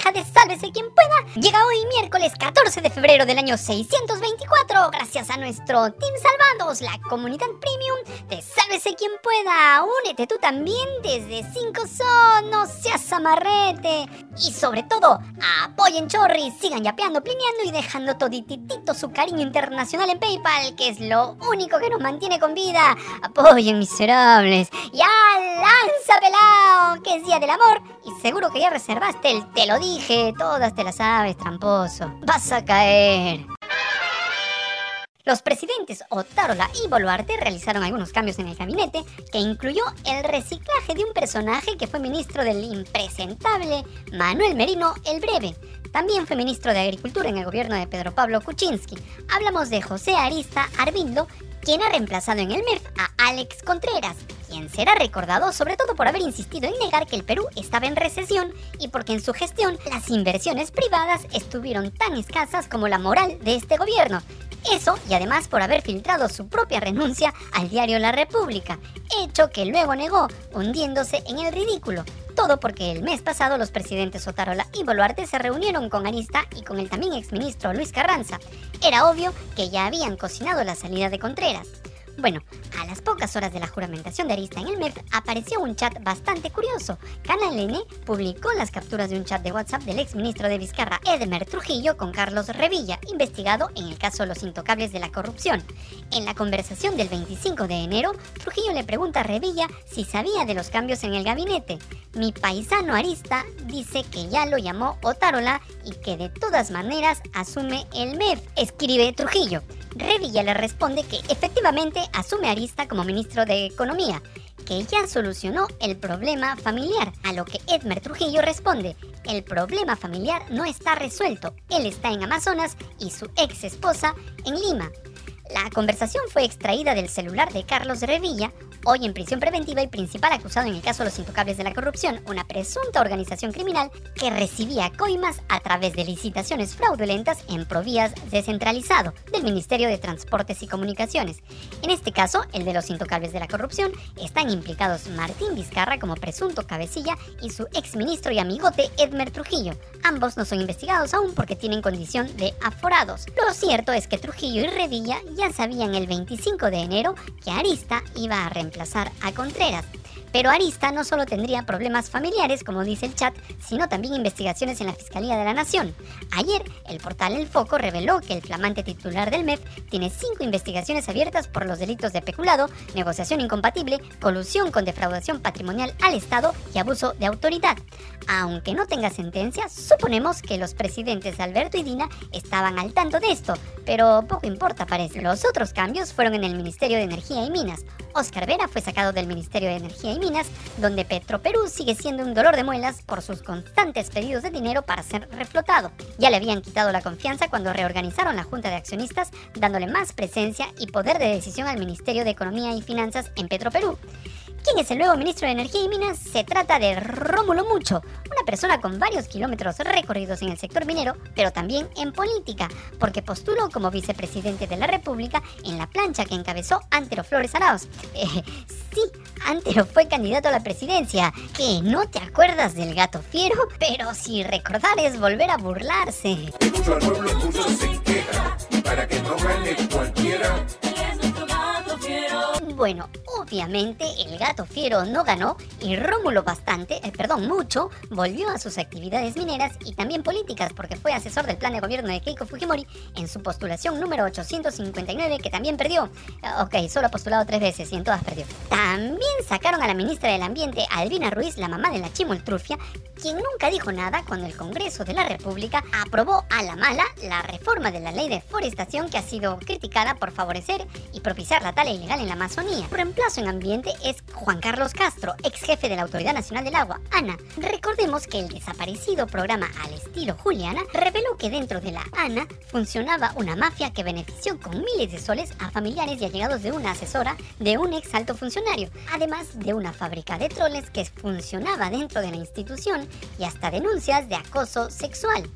hija de Sálvese quien pueda, llega hoy miércoles 14 de febrero del año 624, gracias a nuestro Team Salvados, la comunidad premium de Sálvese quien pueda. Únete tú también desde 5 son, no seas amarrete. Y sobre todo, apoyen Chorri, sigan yapeando, plineando y dejando todititito su cariño internacional en PayPal, que es lo único que nos mantiene con vida. Apoyen, miserables. Ya lanza pelao, que es día del amor. Y seguro que ya reservaste el te lo dije, todas te las sabes, tramposo. Vas a caer. Los presidentes Otárola y Boluarte realizaron algunos cambios en el gabinete que incluyó el reciclaje de un personaje que fue ministro del impresentable Manuel Merino el Breve. También fue ministro de Agricultura en el gobierno de Pedro Pablo Kuczynski. Hablamos de José Arista Arbindo, quien ha reemplazado en el MEF a Alex Contreras, quien será recordado sobre todo por haber insistido en negar que el Perú estaba en recesión y porque en su gestión las inversiones privadas estuvieron tan escasas como la moral de este gobierno. Eso y además por haber filtrado su propia renuncia al diario La República, hecho que luego negó, hundiéndose en el ridículo. Todo porque el mes pasado los presidentes Otarola y Boluarte se reunieron con Arista y con el también exministro Luis Carranza. Era obvio que ya habían cocinado la salida de Contreras. Bueno, a las pocas horas de la juramentación de Arista en el MEF apareció un chat bastante curioso. Canal N publicó las capturas de un chat de WhatsApp del exministro de Vizcarra, Edmer Trujillo, con Carlos Revilla, investigado en el caso Los Intocables de la Corrupción. En la conversación del 25 de enero, Trujillo le pregunta a Revilla si sabía de los cambios en el gabinete. Mi paisano Arista dice que ya lo llamó Otárola y que de todas maneras asume el MEF, escribe Trujillo. Revilla le responde que efectivamente asume Arista como ministro de Economía, que ya solucionó el problema familiar, a lo que Edmer Trujillo responde, el problema familiar no está resuelto, él está en Amazonas y su ex esposa en Lima. La conversación fue extraída del celular de Carlos Revilla, hoy en prisión preventiva y principal acusado en el caso Los Intocables de la Corrupción, una presunta organización criminal que recibía coimas a través de licitaciones fraudulentas en Provías descentralizado del Ministerio de Transportes y Comunicaciones. En este caso, el de Los Intocables de la Corrupción, están implicados Martín Vizcarra como presunto cabecilla y su exministro y amigote Edmer Trujillo. Ambos no son investigados aún porque tienen condición de aforados. Lo cierto es que Trujillo y Revilla ya sabían el 25 de enero que Arista iba a reemplazar a Contreras. Pero Arista no solo tendría problemas familiares, como dice el chat, sino también investigaciones en la Fiscalía de la Nación. Ayer, el portal El Foco reveló que el flamante titular del MEF tiene cinco investigaciones abiertas por los delitos de peculado, negociación incompatible, colusión con defraudación patrimonial al Estado y abuso de autoridad. Aunque no tenga sentencia, suponemos que los presidentes Alberto y Dina estaban al tanto de esto, pero poco importa parece. Los otros cambios fueron en el Ministerio de Energía y Minas. Oscar Vera fue sacado del Ministerio de Energía y Minas, donde Petroperú sigue siendo un dolor de muelas por sus constantes pedidos de dinero para ser reflotado. Ya le habían quitado la confianza cuando reorganizaron la Junta de Accionistas, dándole más presencia y poder de decisión al Ministerio de Economía y Finanzas en Petroperú. ¿Quién es el nuevo ministro de Energía y Minas? Se trata de Rómulo Mucho, una persona con varios kilómetros recorridos en el sector minero, pero también en política, porque postuló como vicepresidente de la República en la plancha que encabezó Antero Flores Arauz. Eh, sí, Antero fue candidato a la presidencia. ¿Que no te acuerdas del gato fiero? Pero si recordar es volver a burlarse. Bueno, obviamente el gato fiero no ganó y Rómulo bastante, eh, perdón, mucho, volvió a sus actividades mineras y también políticas porque fue asesor del plan de gobierno de Keiko Fujimori en su postulación número 859 que también perdió. Eh, Ok, solo ha postulado tres veces y en todas perdió. También sacaron a la ministra del Ambiente, Albina Ruiz, la mamá de la chimoltrufia, quien nunca dijo nada cuando el Congreso de la República aprobó a la mala la reforma de la ley de forestación que ha sido criticada por favorecer y propiciar la tala ilegal en la Amazonía. Reemplazo en ambiente es Juan Carlos Castro, ex jefe de la Autoridad Nacional del Agua, ANA. Recordemos que el desaparecido programa Al estilo Juliana reveló que dentro de la ANA funcionaba una mafia que benefició con miles de soles a familiares y allegados de una asesora de un ex alto funcionario, además de una fábrica de troles que funcionaba dentro de la institución y hasta denuncias de acoso sexual.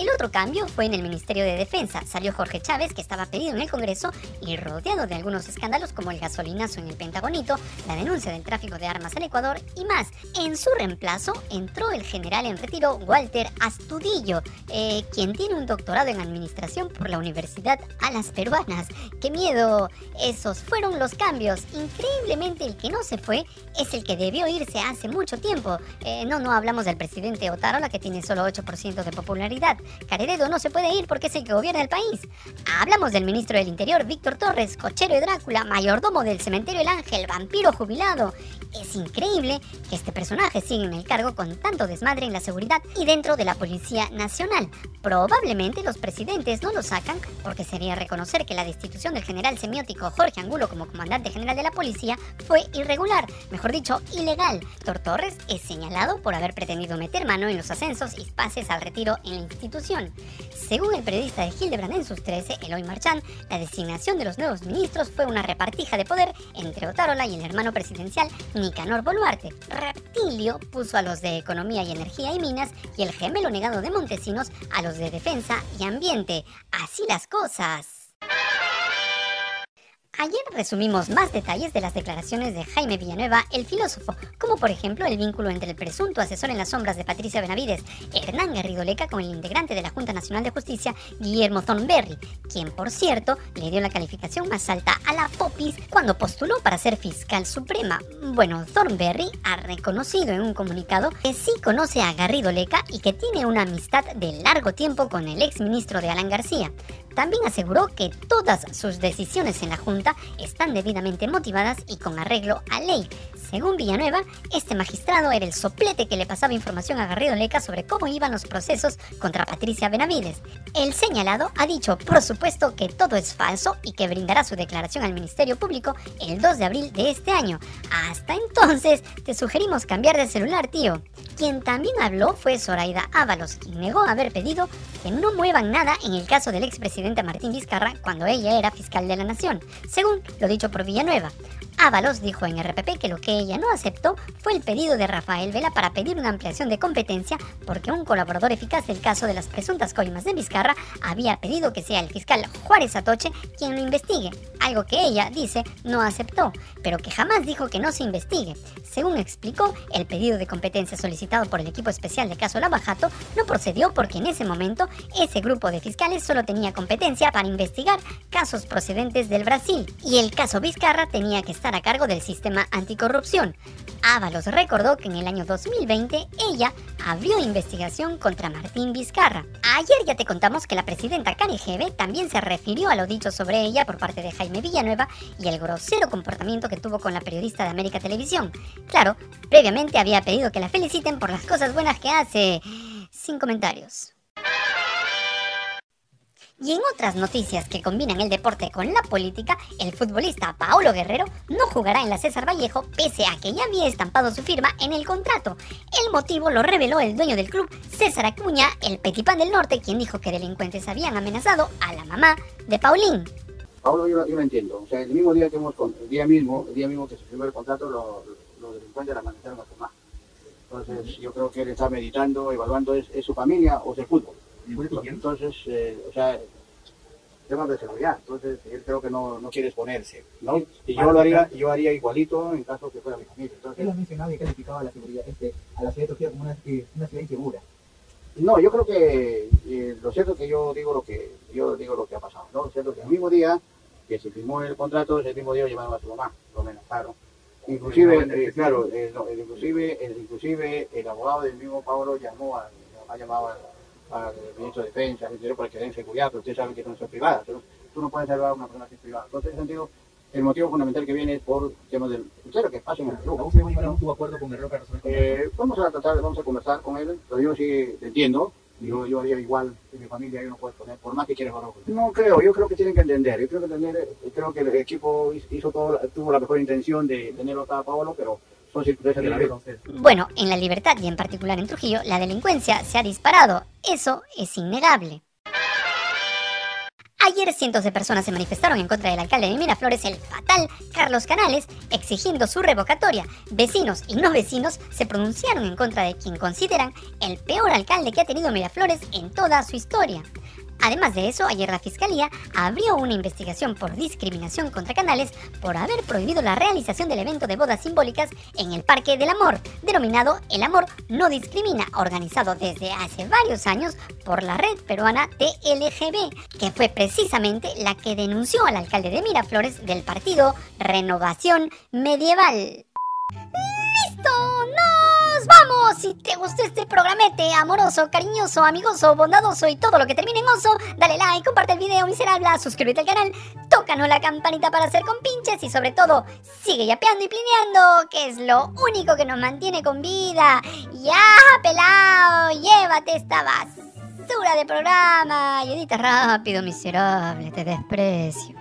El otro cambio fue en el Ministerio de Defensa. Salió Jorge Chávez, que estaba pedido en el Congreso y rodeado de algunos escándalos como el gasolinazo en el Pentagonito, la denuncia del tráfico de armas al Ecuador y más. En su reemplazo entró el general en retiro Walter Astudillo, eh, quien tiene un doctorado en administración por la Universidad Alas Peruanas. ¡Qué miedo! Esos fueron los cambios. Increíblemente el que no se fue es el que debió irse hace mucho tiempo. Eh, no, no hablamos del presidente Otarola que tiene solo 8% de popularidad. Careredo no se puede ir porque es el que gobierna el país. Hablamos del ministro del Interior, Víctor Torres, cochero de Drácula, mayordomo del cementerio El Ángel, vampiro jubilado. Es increíble que este personaje siga en el cargo con tanto desmadre en la seguridad y dentro de la Policía Nacional. Probablemente los presidentes no lo sacan porque sería reconocer que la destitución del general semiótico Jorge Angulo como comandante general de la policía fue irregular, mejor dicho, ilegal. Tor Torres es señalado por haber pretendido meter mano en los ascensos y pases al retiro en la institución. Según el periodista de Hildebrand en sus 13, Eloy Marchand, la designación de los nuevos ministros fue una repartija de poder entre Otárola y el hermano presidencial Nicanor Boluarte. Reptilio puso a los de Economía y Energía y Minas y el gemelo negado de Montesinos a los de Defensa y Ambiente. Así las cosas. Ayer resumimos más detalles de las declaraciones de Jaime Villanueva, el filósofo, como por ejemplo el vínculo entre el presunto asesor en las sombras de Patricia Benavides, Hernán Garrido Leca, con el integrante de la Junta Nacional de Justicia, Guillermo Thornberry, quien por cierto le dio la calificación más alta a la Popis cuando postuló para ser fiscal suprema. Bueno, Thornberry ha reconocido en un comunicado que sí conoce a Garrido Leca y que tiene una amistad de largo tiempo con el ex ministro de Alan García. También aseguró que todas sus decisiones en la Junta están debidamente motivadas y con arreglo a ley. Según Villanueva, este magistrado era el soplete que le pasaba información a Garrido Leca sobre cómo iban los procesos contra Patricia Benavides. El señalado ha dicho, por supuesto, que todo es falso y que brindará su declaración al Ministerio Público el 2 de abril de este año. Hasta entonces, te sugerimos cambiar de celular, tío. Quien también habló fue Zoraida Ábalos, quien negó haber pedido que no muevan nada en el caso del expresidente Martín Vizcarra cuando ella era fiscal de la Nación, según lo dicho por Villanueva. Ábalos dijo en RPP que lo que ella no aceptó fue el pedido de Rafael Vela para pedir una ampliación de competencia porque un colaborador eficaz del caso de las presuntas coimas de Vizcarra había pedido que sea el fiscal Juárez Atoche quien lo investigue, algo que ella, dice, no aceptó, pero que jamás dijo que no se investigue. Según explicó, el pedido de competencia solicitado por el equipo especial de caso Lavajato no procedió porque en ese momento ese grupo de fiscales solo tenía competencia para investigar casos procedentes del Brasil y el caso Vizcarra tenía que estar a cargo del sistema anticorrupción. Ábalos recordó que en el año 2020 ella abrió investigación contra Martín Vizcarra. Ayer ya te contamos que la presidenta Canejeve también se refirió a lo dicho sobre ella por parte de Jaime Villanueva y el grosero comportamiento que tuvo con la periodista de América Televisión. Claro, previamente había pedido que la feliciten por las cosas buenas que hace. Sin comentarios. Y en otras noticias que combinan el deporte con la política, el futbolista Paolo Guerrero no jugará en la César Vallejo pese a que ya había estampado su firma en el contrato. El motivo lo reveló el dueño del club, César Acuña, el petipán del norte, quien dijo que delincuentes habían amenazado a la mamá de Paulín. Pablo, yo, yo entiendo. O sea, el mismo día que hemos, el día mismo, el día mismo que se firmó el contrato, lo- los delincuentes la amenazaron a su mamá. Entonces, yo creo que él está meditando, evaluando es, es su familia o es el fútbol. Entonces, eh, o sea, temas de seguridad. Entonces, él creo que no, no quiere exponerse, ¿no? Y yo lo haría, yo haría igualito en caso que fuera mi familia. Entonces, Él ha mencionado y calificado a la seguridad, este, a la ciudad de como una, eh, una ciudad insegura. No, yo creo que eh, lo cierto es que yo digo lo que yo digo lo que ha pasado, ¿no? Lo cierto es que el mismo día que se firmó el contrato, ese mismo día llevaron a su mamá, lo amenazaron. Inclusive, eh, claro, eh, no, el- inclusive, el, inclusive el abogado del mismo Pablo llamó al, ha llamado al, al ministro de Defensa, al Interior para que den seguridad, pero ustedes saben que son privadas, no- tú no puedes salvar a una persona que es privada. Entonces, en ese sentido, el motivo fundamental que viene es por temas del, lo que pasa en el Perú. ¿Aún se va a llegar a un tuvo acuerdo con para resolver el contrato? Eh, vamos a tratar, vamos a conversar con él, pero yo sí entiendo, yo, yo haría igual en mi familia, yo no puedo poner, por más que quieras barroco. No creo, yo creo que tienen que entender, yo creo que entender, creo que el equipo hizo todo, tuvo la mejor intención de tenerlo a Paolo, pero Bueno, en la libertad y en particular en Trujillo, la delincuencia se ha disparado. Eso es innegable. Ayer cientos de personas se manifestaron en contra del alcalde de Miraflores, el fatal Carlos Canales, exigiendo su revocatoria. Vecinos y no vecinos se pronunciaron en contra de quien consideran el peor alcalde que ha tenido Miraflores en toda su historia. Además de eso, ayer la Fiscalía abrió una investigación por discriminación contra Canales por haber prohibido la realización del evento de bodas simbólicas en el Parque del Amor, denominado El Amor No Discrimina, organizado desde hace varios años por la red peruana TLGB, que fue precisamente la que denunció al alcalde de Miraflores del partido Renovación Medieval. ¡Nos vamos! Si te gustó este programete amoroso, cariñoso, amigoso, bondadoso y todo lo que termine en oso, dale like, comparte el video miserable, suscríbete al canal, tócanos la campanita para hacer compinches y sobre todo, sigue yapeando y plineando, que es lo único que nos mantiene con vida. ¡Ya, pelao! ¡Llévate esta basura de programa! Y edita rápido, miserable, te desprecio.